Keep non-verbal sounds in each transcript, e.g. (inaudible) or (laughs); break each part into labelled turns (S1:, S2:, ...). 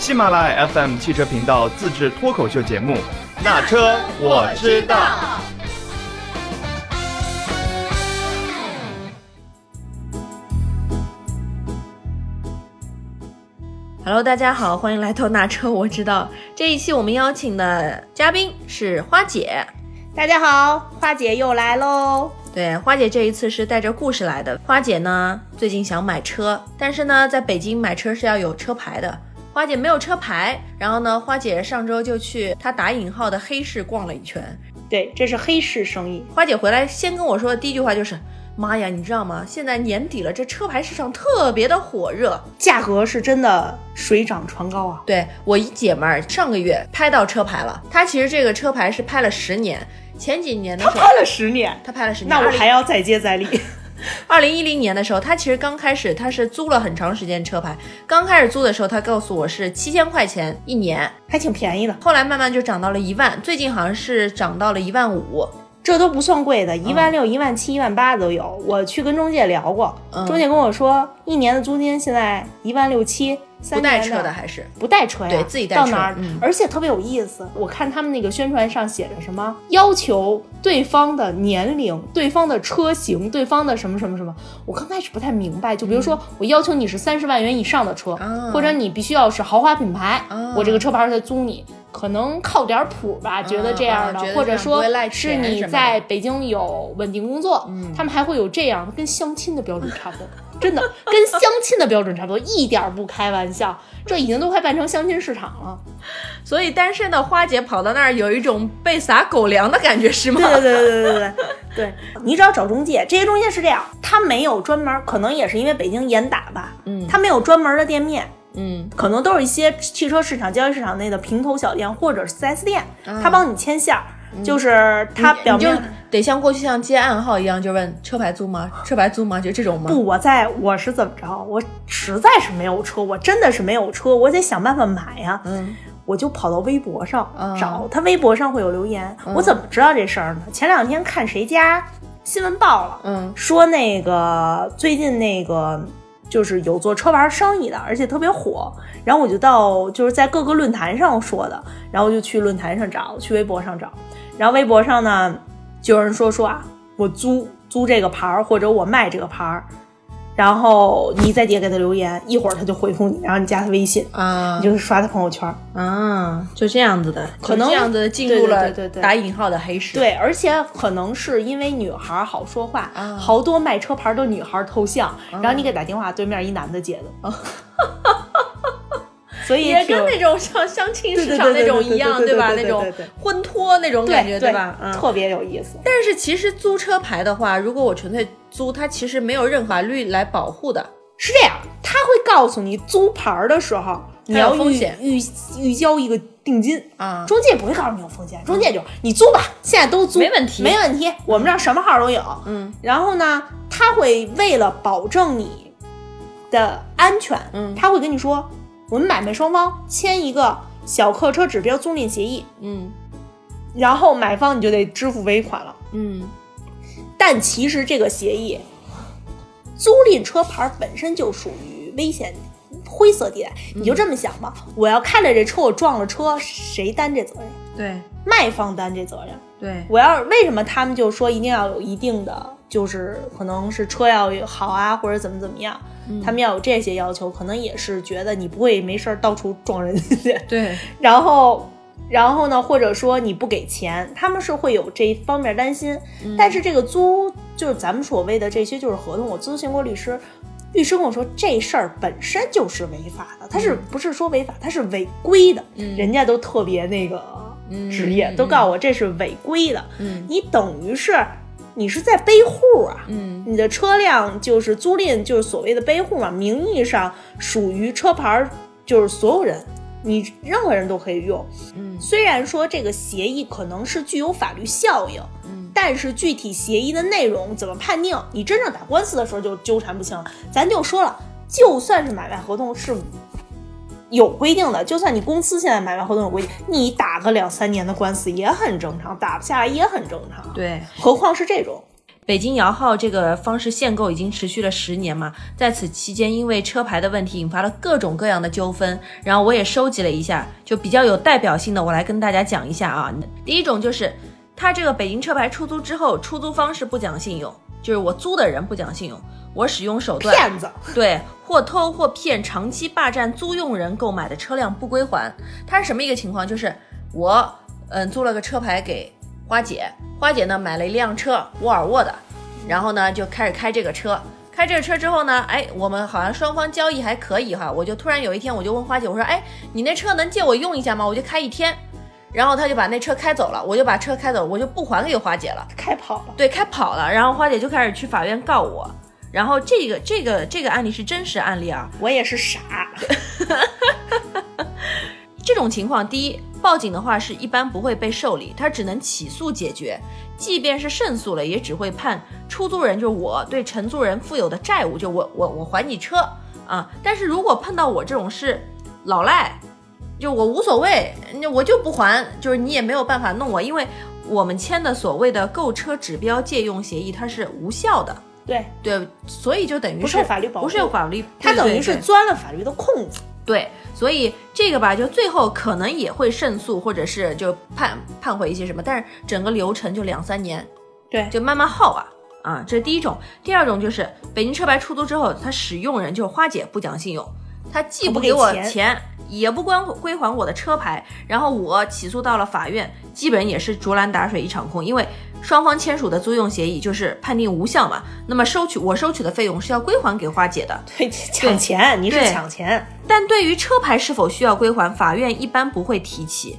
S1: 喜马拉雅 FM 汽车频道自制脱口秀节目《那车我知道》。
S2: Hello，大家好，欢迎来到那车我知道。这一期我们邀请的嘉宾是花姐。
S3: 大家好，花姐又来喽。
S2: 对，花姐这一次是带着故事来的。花姐呢，最近想买车，但是呢，在北京买车是要有车牌的。花姐没有车牌，然后呢，花姐上周就去她打引号的黑市逛了一圈。
S3: 对，这是黑市生意。
S2: 花姐回来先跟我说的第一句话就是：“妈呀，你知道吗？现在年底了，这车牌市场特别的火热，
S3: 价格是真的水涨船高啊。
S2: 对我一姐们儿上个月拍到车牌了，她其实这个车牌是拍了十年，前几年的时候
S3: 他拍了十年，
S2: 她拍了十年，
S3: 那我还要再接再厉。(laughs)
S2: 二零一零年的时候，他其实刚开始他是租了很长时间车牌，刚开始租的时候他告诉我是七千块钱一年，
S3: 还挺便宜的，
S2: 后来慢慢就涨到了一万，最近好像是涨到了一万五。
S3: 这都不算贵的，一万六、一万七、一万八都有。我去跟中介聊过，
S2: 嗯
S3: 中介跟我说，一年的租金现在一万六七，三
S2: 不带车的还是
S3: 不带车呀，
S2: 对自己带车
S3: 到哪儿、
S2: 嗯
S3: 而且特别有意思。我看他们那个宣传上写着什么，要求对方的年龄、对方的车型、对方的什么什么什么。我刚开始不太明白，就比如说、我要求你是三十万元以上的车，或者你必须要是豪华品牌，
S2: 啊
S3: 我这个车牌才租你。可能靠点谱吧，觉得这样的，或者说是你在北京有稳定工作，他们还会有这样的，跟相亲的标准差不多，(laughs) 真的跟相亲的标准差不多，一点儿不开玩笑，这已经都快办成相亲市场了。
S2: 所以单身的花姐跑到那儿有一种被撒狗粮的感觉，是吗？
S3: 对对对对对对 (laughs) 对，你只要找中介，这些中介是这样，他没有专门，可能也是因为北京严打吧，
S2: 嗯
S3: 他没有专门的店面，
S2: 嗯
S3: 可能都是一些汽车市场、交易市场内的平头小店或者是 4S 店，
S2: 啊
S3: 他帮你牵线儿，就是他表面。
S2: 得像过去像接暗号一样，就问车牌租吗？(laughs) 车牌租吗？就这种吗？
S3: 不，我在我是怎么着？我实在是没有车，我真的是没有车，我得想办法买呀。
S2: 嗯，
S3: 我就跑到微博上
S2: 啊
S3: 找，他微博上会有留言。我怎么知道这事儿呢？前两天看谁家新闻报了，
S2: 嗯
S3: 说那个最近那个就是有做车牌生意的，而且特别火。然后我就到就是在各个论坛上说的，然后就去论坛上找，去微博上找。然后微博上呢，就有人说说啊，我租租这个牌儿，或者我卖这个牌儿，然后你在底下给他留言，一会儿他就回复你，然后你加他微信，
S2: 啊。
S3: 你就是刷他朋友圈儿。
S2: 啊，就这样子的，
S3: 可能
S2: 这样子进入了
S3: 对对对
S2: 打引号的黑市。，
S3: 对，而且可能是因为女孩儿好说话，
S2: 啊。
S3: 好多卖车牌儿的女孩儿头像，然后你给打电话，对面一男的接的，(laughs) 所以
S2: 也跟那种像相亲市场那种一样，
S3: 对对对
S2: 那种婚托那种感觉，
S3: 对
S2: 吧？嗯。
S3: 特别有意思。
S2: 但是其实租车牌的话，如果我纯粹租，它其实没有任何法律来保护的。
S3: 是这样，他会告诉你租牌儿的时候，你要预
S2: 风险
S3: 预预交一个定金。
S2: 啊
S3: 中介不会告诉你有风险，中介就你租吧，现在都租，
S2: 没问题
S3: 没问题。我们这儿什么号都有，
S2: 嗯，
S3: 然后呢，他会为了保证你的安全，
S2: 嗯
S3: 他会跟你说，我们买卖双方签一个小客车指标租赁协议，
S2: 嗯
S3: 然后买方你就得支付尾款了。
S2: 嗯
S3: 但其实这个协议，租赁车牌本身就属于危险灰色地带。你就这么想吧，我要开了这车，我撞了车，谁担这责任？
S2: 对
S3: 卖方担这责任。
S2: 对，
S3: 我要为什么他们就说一定要有一定的，就是可能是车要好啊，或者怎么怎么样，他们要有这些要求，可能也是觉得你不会没事儿到处撞人去，
S2: 对，(laughs)
S3: 然后。然后呢，或者说你不给钱，他们是会有这一方面担心。但是这个租就是咱们所谓的这些就是合同，我咨询过律师，律师跟我说这事儿本身就是违法的，他是不是说违法，他是违规的，人家都特别那个职业，
S2: 嗯。
S3: 都告诉我这是违规的。
S2: 嗯。
S3: 你等于是你是在背户啊，
S2: 嗯
S3: 你的车辆就是租赁，就是所谓的背户嘛，名义上属于车牌儿，就是所有人，你任何人都可以用。
S2: 嗯
S3: 虽然说这个协议可能是具有法律效应，
S2: 嗯
S3: 但是具体协议的内容怎么判定，你真正打官司的时候就纠缠不清了。咱就说了，就算是买卖合同是有规定的，就算你公司现在买卖合同有规定，你打个两三年的官司也很正常，打不下来也很正常。
S2: 对。
S3: 何况是这种，
S2: 北京摇号这个方式限购已经持续了十年嘛，在此期间因为车牌的问题引发了各种各样的纠纷，然后我也收集了一下，就比较有代表性的，我来跟大家讲一下啊。第一种就是，他这个北京车牌出租之后，出租方是不讲信用，就是我租的人不讲信用，我使用手段
S3: 骗子，(laughs)
S2: 对，或偷或骗，长期霸占租用人购买的车辆不归还。它是什么一个情况？就是我嗯租了个车牌给花姐，花姐呢买了一辆车，沃尔沃的，然后呢就开始开这个车。开这个车之后呢，哎，我们好像双方交易还可以哈。我就突然有一天，我就问花姐，我说，哎，你那车能借我用一下吗？我就开一天。然后他就把那车开走了，我就把车开走，我就不还给花姐了。
S3: 开跑了。
S2: 对，开跑了。然后花姐就开始去法院告我。然后这个这个这个案例是真实案例啊，
S3: 我也是傻。(laughs)
S2: 这种情况，第一，报警的话是一般不会被受理，他只能起诉解决。即便是胜诉了，也只会判出租人，就是我对承租人负有的债务，就我我我还你车啊。但是如果碰到我这种是老赖，就我无所谓，我就不还，就是你也没有办法弄我，因为我们签的所谓的购车指标借用协议，它是无效的。
S3: 对
S2: 对，所以就等于是
S3: 不受法律保护，
S2: 不受法律，
S3: 他等于是钻了法律的空子。
S2: 对，所以这个吧，就最后可能也会胜诉，或者是就判判回一些什么，但是整个流程就两三年，
S3: 对，
S2: 就慢慢耗啊啊，这是第一种。第二种就是北京车牌出租之后，他使用人就是花姐不讲信用，他既不给我钱，也不归归还我的车牌，然后我起诉到了法院，基本也是竹篮打水一场空，因为。双方签署的租用协议就是判定无效嘛？那么收取我收取的费用是要归还给花姐的。
S3: 对，抢钱，你是抢钱。
S2: 但对于车牌是否需要归还，法院一般不会提起。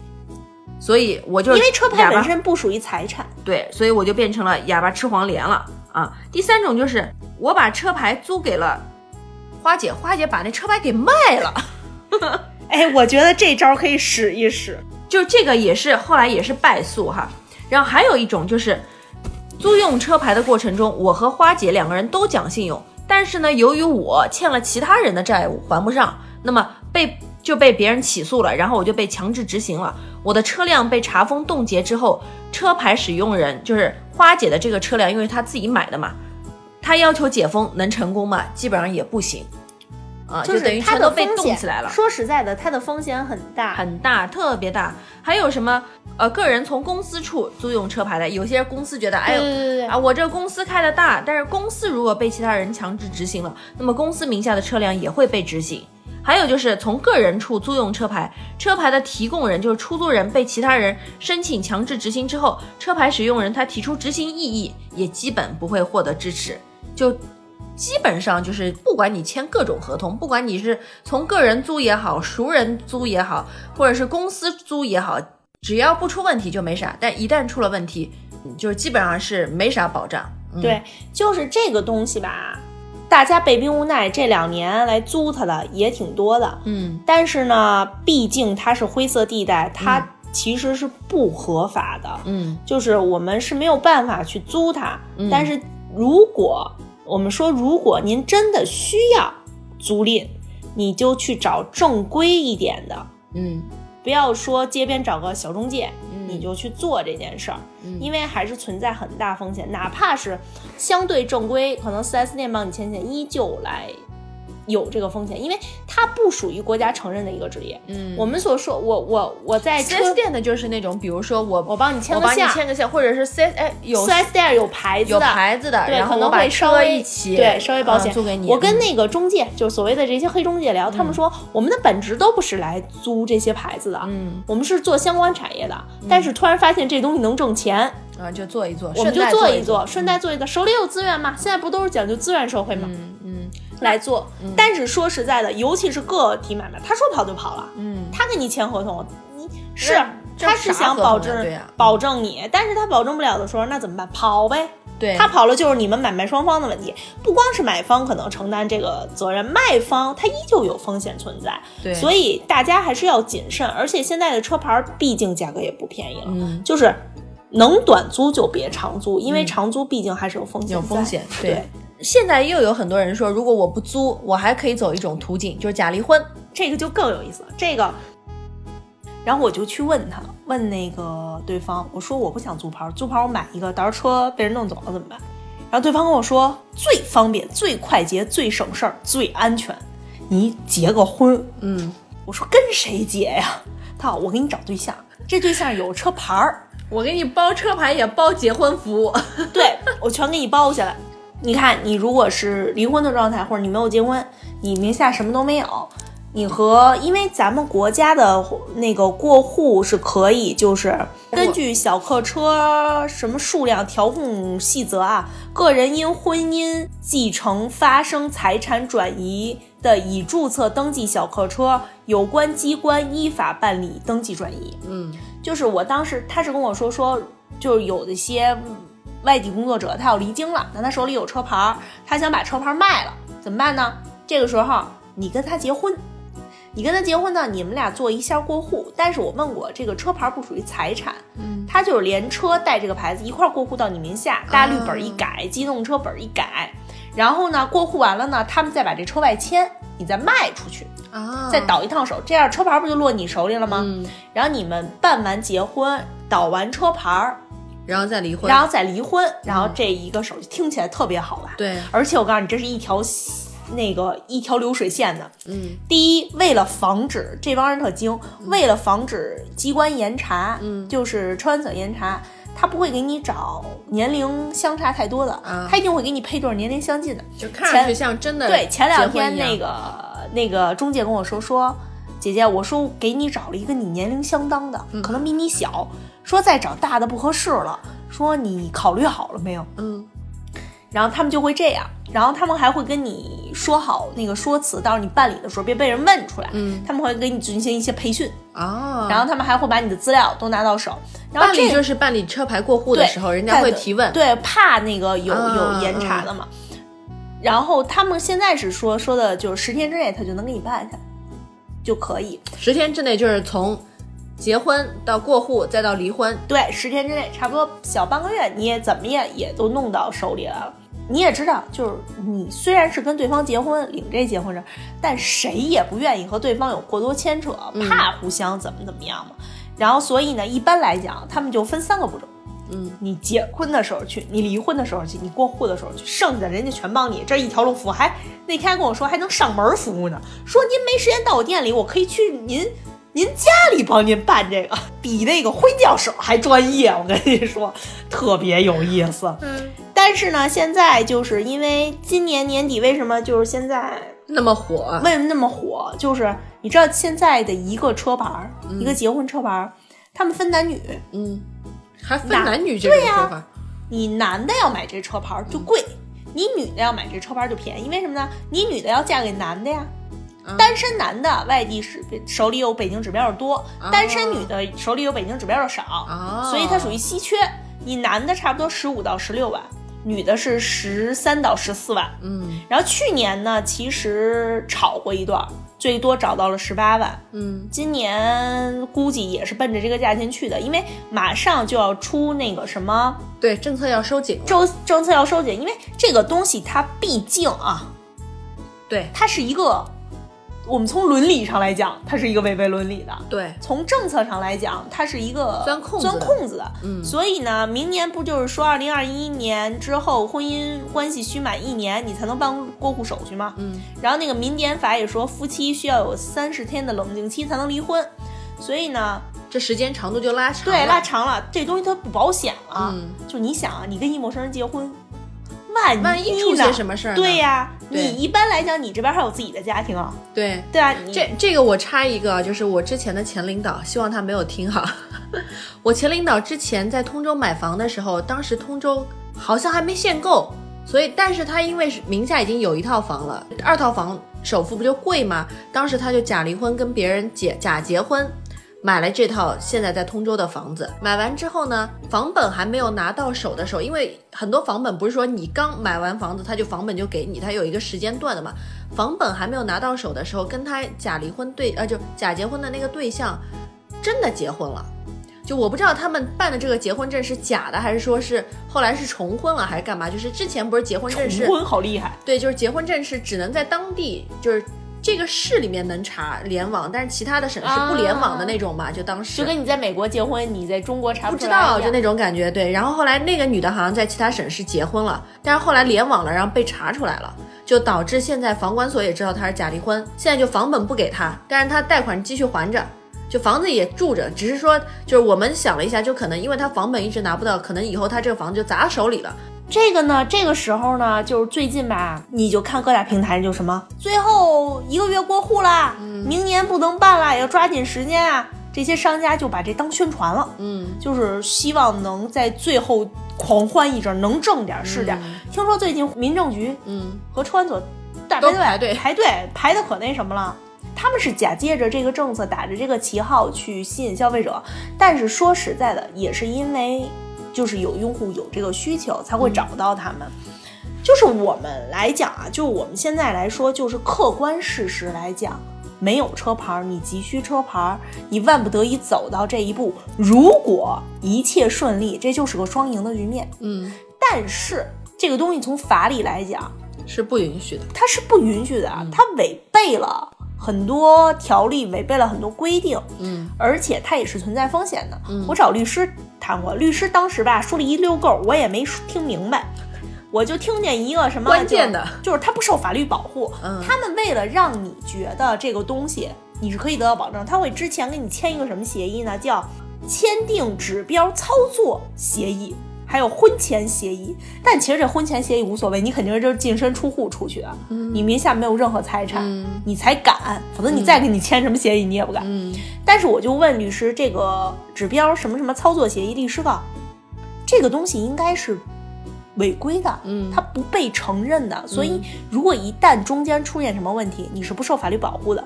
S2: 所以我就
S3: 因为车牌本身不属于财产。
S2: 对，所以我就变成了哑巴吃黄连了啊。第三种就是我把车牌租给了花姐，花姐把那车牌给卖了。(laughs)
S3: 哎，我觉得这招可以使一使。
S2: 就这个也是后来也是败诉哈。然后还有一种就是，租用车牌的过程中，我和花姐两个人都讲信用，但是呢，由于我欠了其他人的债务还不上，那么被就被别人起诉了，然后我就被强制执行了。我的车辆被查封冻结之后，车牌使用人就是花姐的这个车辆，因为她自己买的嘛，她要求解封能成功吗？基本上也不行。啊，就等于全都被冻起来了。
S3: 说实在的，它的风险很大，
S2: 很大，特别大。还有什么？呃，个人从公司处租用车牌的，有些公司觉得，哎呦，啊，我这公司开的大，但是公司如果被其他人强制执行了，那么公司名下的车辆也会被执行。还有就是从个人处租用车牌，车牌的提供人就是出租人，被其他人申请强制执行之后，车牌使用人他提出执行异议，也基本不会获得支持。就。基本上就是，不管你签各种合同，不管你是从个人租也好，熟人租也好，或者是公司租也好，只要不出问题就没啥。但一旦出了问题，就是基本上是没啥保障。
S3: 对，就是这个东西吧，大家被逼无奈，这两年来租它的也挺多的。
S2: 嗯，
S3: 但是呢，毕竟它是灰色地带，它其实是不合法的。
S2: 嗯，
S3: 就是我们是没有办法去租它。但是如果我们说，如果您真的需要租赁，你就去找正规一点的，
S2: 嗯，
S3: 不要说街边找个小中介，你就去做这件事儿，因为还是存在很大风险，哪怕是相对正规，可能 4S 店帮你签签，依旧来。有这个风险，因为它不属于国家承认的一个职业。
S2: 嗯，
S3: 我们所说，我我我在
S2: 四 S 店的就是那种，比如说我
S3: 我帮你签个
S2: 线，签个线，或者是四哎有
S3: 四 S 店有牌子
S2: 有牌子的，
S3: 对，
S2: 可
S3: 能会稍微
S2: 一起
S3: 对稍微保险。
S2: 租给你。
S3: 我跟那个中介，就是所谓的这些黑中介聊，他们说我们的本职都不是来租这些牌子的，
S2: 嗯，
S3: 我们是做相关产业的，但是突然发现这东西能挣钱。
S2: 啊，就做一做，
S3: 我们就做
S2: 一
S3: 做，顺带做一做，手里有资源嘛，现在不都是讲究资源社会嘛，
S2: 嗯嗯。
S3: 来做，但是说实在的，尤其是个体买卖，他说跑就跑了。
S2: 嗯，
S3: 他跟你签合同，你是他是想保证保证你，但是他保证不了的时候，那怎么办？跑呗。
S2: 对，
S3: 他跑了就是你们买卖双方的问题，不光是买方可能承担这个责任，卖方他依旧有风险存在。
S2: 对，
S3: 所以大家还是要谨慎。而且现在的车牌毕竟价格也不便宜了，
S2: 嗯，
S3: 就是能短租就别长租，因为长租毕竟还是有风险。
S2: 有风险，
S3: 对。
S2: 现在又有很多人说，如果我不租，我还可以走一种途径，就是假离婚，
S3: 这个就更有意思了。这个，然后我就去问他，问那个对方，我说我不想租牌，租牌我买一个，到时候车被人弄走了怎么办？然后对方跟我说最方便、最快捷、最省事儿、最安全，你结个婚。
S2: 嗯，
S3: 我说跟谁结呀？他说我给你找对象，这对象有车牌儿，
S2: 我给你包车牌也包结婚服务。
S3: 对我全给你包下来。你看，你如果是离婚的状态，或者你没有结婚，你名下什么都没有，你和因为咱们国家的那个过户是可以，就是根据小客车什么数量调控细则啊，个人因婚姻继承发生财产转移的，已注册登记小客车，有关机关依法办理登记转移。
S2: 嗯
S3: 就是我当时他是跟我说说，就是有一些外地工作者他要离京了，但他手里有车牌儿，他想把车牌儿卖了，怎么办呢？这个时候你跟他结婚，你跟他结婚呢，你们俩做一下过户。但是我问过，这个车牌儿不属于财产，
S2: 嗯，
S3: 他就是连车带这个牌子一块儿过户到你名下，大绿本儿一改，机动车本儿一改，然后呢过户完了呢，他们再把这车外迁，你再卖出去，
S2: 啊，
S3: 再倒一趟手，这样车牌儿不就落你手里了吗？
S2: 嗯，
S3: 然后你们办完结婚，倒完车牌儿，
S2: 然后再离婚。
S3: 然后再离婚，然后这一个手续听起来特别好吧？
S2: 对，
S3: 而且我告诉你，这是一条那个一条流水线的。
S2: 嗯
S3: 第一，为了防止这帮人特精，为了防止机关严查，
S2: 嗯
S3: 就是车管所严查，他不会给你找年龄相差太多的，
S2: 啊
S3: 他一定会给你配对儿年龄相近的。
S2: 就看上去像真的
S3: 对，前两天那个那个中介跟我说说，姐姐，我说给你找了一个你年龄相当的，
S2: 嗯
S3: 可能比你小，说再找大的不合适了，说你考虑好了没有？
S2: 嗯
S3: 然后他们就会这样，然后他们还会跟你说好那个说辞，到时候你办理的时候别被人问出来。
S2: 嗯
S3: 他们会给你进行一些培训，
S2: 啊，
S3: 然后他们还会把你的资料都拿到手。然后这
S2: 办理就是办理车牌过户的时候，人家会提问。
S3: 对，怕那个有
S2: 啊
S3: 有严查的嘛。然后他们现在是说说的就是十天之内他就能给你办下来，就可以。
S2: 十天之内就是从结婚到过户再到离婚。
S3: 对，十天之内差不多小半个月，你也怎么也也都弄到手里来了。你也知道，就是你虽然是跟对方结婚领这结婚证，但谁也不愿意和对方有过多牵扯，怕互相怎么怎么样嘛。然后所以呢，一般来讲，他们就分三个步骤。
S2: 嗯，
S3: 你结婚的时候去，你离婚的时候去，你过户的时候去，剩下的人家全帮你，这一条龙服务。还那天还跟我说还能上门服务呢，说您没时间到我店里，我可以去您您家里帮您办这个，(laughs) 比那个婚教手还专业。我跟你说，特别有意思。
S2: 嗯，
S3: 但是呢，现在就是因为今年年底，为什么就是现在
S2: 那么火。
S3: 为什么那么火？就是你知道现在的一个车牌儿，一个结婚车牌儿，他们分男女，
S2: 嗯，还分
S3: 男
S2: 男女
S3: 对呀
S2: 说法。
S3: 你男的要买这车牌儿就贵，你女的要买这车牌儿就便宜。为什么呢？你女的要嫁给男的呀。
S2: 嗯
S3: 单身男的外地是手里有北京指标的多，单身女的手里有北京指标的少，
S2: 哦
S3: 所以它属于稀缺。你男的差不多十五到十六万，女的是十三到十四万。
S2: 嗯
S3: 然后去年呢，其实炒过一段，最多找到了十八万。
S2: 嗯
S3: 今年估计也是奔着这个价钱去的，因为马上就要出那个什么
S2: 对，政策要收紧了。
S3: 政政策要收紧，因为这个东西它毕竟啊，
S2: 对
S3: 它是一个，我们从伦理上来讲，它是一个违背伦理的；
S2: 对，
S3: 从政策上来讲，它是一个
S2: 钻空子的
S3: 钻空子的。
S2: 嗯
S3: 所以呢，明年不就是说，二零二一年之后婚姻关系需满一年，你才能办过户手续吗？
S2: 嗯
S3: 然后那个民典法也说，夫妻需要有三十天的冷静期才能离婚。所以呢，
S2: 这时间长度就拉长了。
S3: 对，拉长了，这东西它不保险了。
S2: 嗯，
S3: 就你想啊，你跟一陌生人结婚，万一
S2: 万一出
S3: 呢
S2: 些什么事儿呢
S3: 对呀、
S2: 对
S3: 你一般来讲，你这边还有自己的家庭啊，
S2: 对。
S3: 对啊，
S2: 这这个我插一个，就是我之前的前领导，希望他没有听哈。(laughs) 我前领导之前在通州买房的时候，当时通州好像还没限购，所以但是他因为是名下已经有一套房了，二套房首付不就贵吗？当时他就假离婚跟别人结假结婚。买了这套现在在通州的房子，买完之后呢，房本还没有拿到手的时候，因为很多房本不是说你刚买完房子他就房本就给你，他有一个时间段的嘛。房本还没有拿到手的时候，跟他假离婚对呃就假结婚的那个对象真的结婚了。就我不知道他们办的这个结婚证是假的，还是说是后来是重婚了，还是干嘛？就是之前不是结婚证是
S3: 重婚好厉害，
S2: 对，就是结婚证是只能在当地，就是这个市里面能查联网，但是其他的省市不联网的那种嘛，就当时
S3: 就跟你在美国结婚，你在中国查
S2: 不知道就那种感觉，对。然后后来那个女的好像在其他省市结婚了，但是后来联网了，然后被查出来了，就导致现在房管所也知道她是假离婚，现在就房本不给她，但是她贷款继续还着。就房子也住着，只是说，就是我们想了一下，就可能因为她房本一直拿不到，可能以后她这个房子就砸手里了。
S3: 这个呢，这个时候呢，就是最近吧，你就看各大平台就什么，最后一个月过户啦，明年不能办啦，要抓紧时间啊。这些商家就把这当宣传了，
S2: 嗯，
S3: 就是希望能在最后狂欢一阵，能挣点是点。听说最近民政局
S2: 嗯
S3: 和车管所大
S2: 排队
S3: 排队排的可那什么了。他们是假借着这个政策，打着这个旗号去吸引消费者，但是说实在的，也是因为就是有用户有这个需求，才会找到他们。就是我们来讲啊，就我们现在来说，就是客观事实来讲，没有车牌儿，你急需车牌儿，你万不得已走到这一步。如果一切顺利，这就是个双赢的局面。
S2: 嗯，
S3: 但是这个东西从法理来讲，
S2: 是不允许的。
S3: 它是不允许的，它违背了很多条例，违背了很多规定，
S2: 嗯
S3: 而且它也是存在风险的。
S2: 嗯
S3: 我找律师谈过，律师当时吧说了一溜够，我也没听明白。我就听见一个什么
S2: 关键的
S3: 就是，就是它不受法律保护。
S2: 嗯
S3: 他们为了让你觉得这个东西你是可以得到保证，他会之前跟你签一个什么协议呢？叫签订指标操作协议，还有婚前协议。但其实这婚前协议无所谓，你肯定是就是净身出户出去的，你名下没有任何财产，
S2: 嗯
S3: 你才敢。否则你再给你签什么协议，你也不敢。
S2: 嗯
S3: 但是我就问律师，这个指标什么什么操作协议，律师告这个东西应该是违规的，
S2: 嗯
S3: 它不被承认的。所以如果一旦中间出现什么问题，你是不受法律保护的。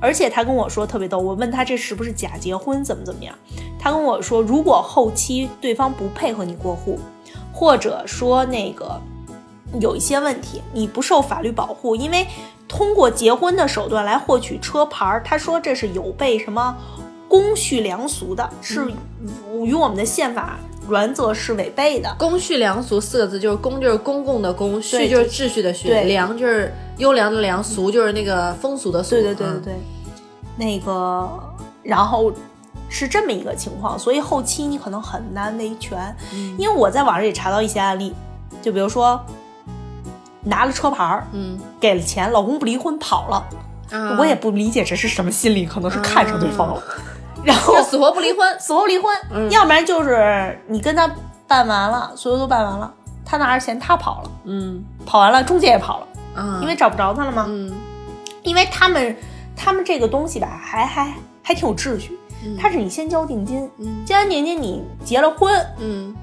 S3: 而且他跟我说特别逗，我问他这是不是假结婚，怎么怎么样？他跟我说，如果后期对方不配合你过户，或者说那个有一些问题，你不受法律保护，因为通过结婚的手段来获取车牌儿，他说这是有悖什么公序良俗的，是与我们的宪法原则是违背的。
S2: 公序良俗四个字，就是公就是公共的公，序就是秩序的序，
S3: 对
S2: 良就是优良的良，俗就是那个风俗的俗。
S3: 对对对对
S2: 嗯
S3: 对，那个，然后是这么一个情况，所以后期你可能很难维权，因为我在网上也查到一些案例，就比如说拿了车牌儿，
S2: 嗯，
S3: 给了钱，老公不离婚跑了，
S2: 啊。
S3: 我也不理解这是什么心理，可能是看上对方了，然后
S2: 死活不离婚。(laughs)
S3: 死活离婚，
S2: 嗯。
S3: 要不然就是你跟他办完了，所有都办完了，他拿着钱他跑了，
S2: 嗯。
S3: 跑完了中介也跑了，
S2: 嗯，
S3: 因为找不着他了嘛，
S2: 嗯。
S3: 因为他们他们这个东西吧，还还还挺有秩序，
S2: 嗯。
S3: 它是你先交定金，
S2: 嗯。
S3: 交完定金你结了婚，
S2: 嗯，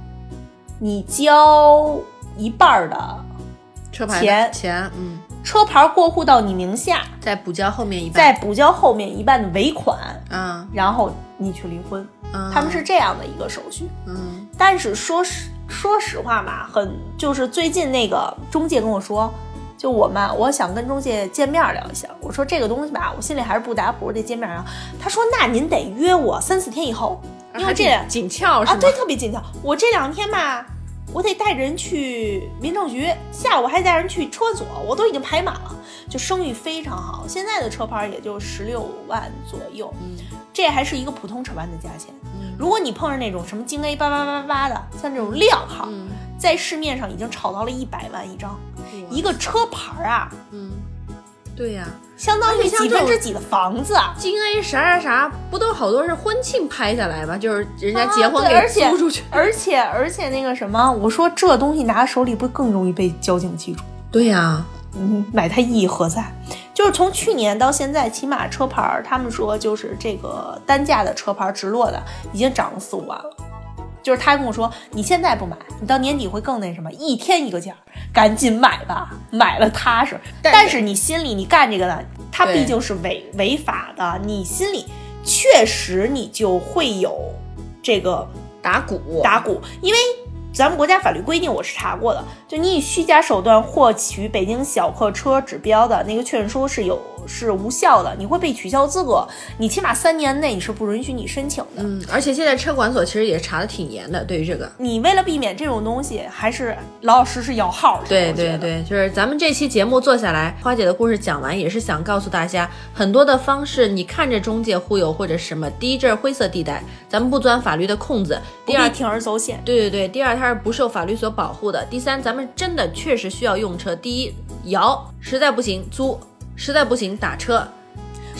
S3: 你交一半儿的
S2: 车牌
S3: 钱
S2: 钱，嗯，
S3: 车牌过户到你名下，
S2: 再补交后面一半。
S3: 再补交后面一半的尾款，
S2: 啊，
S3: 然后你去离婚，
S2: 啊
S3: 他们是这样的一个手续。
S2: 嗯。
S3: 但是说实说实话吧，很就是最近那个中介跟我说，就我嘛我想跟中介见面聊一下。我说这个东西吧，我心里还是不打谱，得见面聊。他说那您得约我三四天以后，因为这
S2: 紧紧俏是
S3: 啊
S2: 吗？
S3: 对特别紧俏。我这两天吧，我得带着人去民政局，下午还带人去车所，我都已经排满了，就生意非常好。现在的车牌也就十六万左右，
S2: 嗯
S3: 这还是一个普通车牌的价钱。
S2: 嗯
S3: 如果你碰上那种什么京 A 八八八八的，像这种靓号，
S2: 嗯
S3: 在市面上已经炒到了一百万一张，一个车牌啊，
S2: 嗯，对呀，
S3: 相当于几
S2: 而且像这种
S3: 分之几的房子啊。
S2: 京 A 啥啥啥，不都好多是婚庆拍下来吗？就是人家结婚给租出去。
S3: 而且而且那个什么，我说这东西拿手里不更容易被交警记住？
S2: 对呀，
S3: 嗯，买它意义何在？就是从去年到现在，起码车牌儿，他们说就是这个单价的车牌儿直落的已经涨了四五万了。就是他跟我说，你现在不买，你到年底会更那什么，一天一个价，赶紧买吧，买了踏实。
S2: 但
S3: 但是你心里你干这个呢，它毕竟是违违法的，你心里确实你就会有这个
S2: 打鼓
S3: 打鼓，因为咱们国家法律规定我是查过的，就你以虚假手段获取北京小客车指标的那个确认书是有是无效的，你会被取消资格，你起码三年内你是不允许你申请的。
S2: 嗯，而且现在车管所其实也查的挺严的，对于这个。
S3: 你为了避免这种东西，还是老老实实摇号。
S2: 对对对，就是咱们这期节目做下来，花姐的故事讲完，也是想告诉大家，很多的方式，你看着中介忽悠或者什么，第一这是灰色地带，咱们不钻法律的空子；第二
S3: 铤而走险。
S2: 对对对，第二它是不受法律所保护的；第三，咱们真的确实需要用车。第一摇，实在不行租。实在不行打车，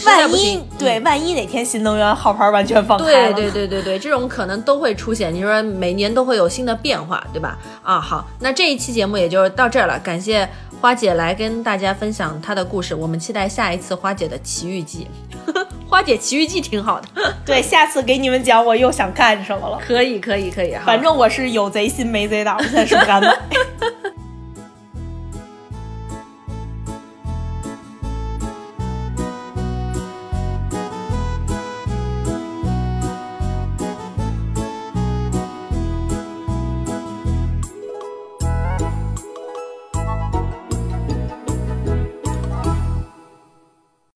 S3: 万一对万一哪天新能源号牌完全放开
S2: 对对对对对，这种可能都会出现。你说每年都会有新的变化，对吧？啊，好，那这一期节目也就到这儿了。感谢花姐来跟大家分享她的故事，我们期待下一次花姐的奇遇记。(laughs) 花姐奇遇记挺好的，(laughs)
S3: 对，下次给你们讲我又想干什么了。
S2: 可以可以可以，
S3: 反正我是有贼心没贼胆，我现在是不敢买。(laughs)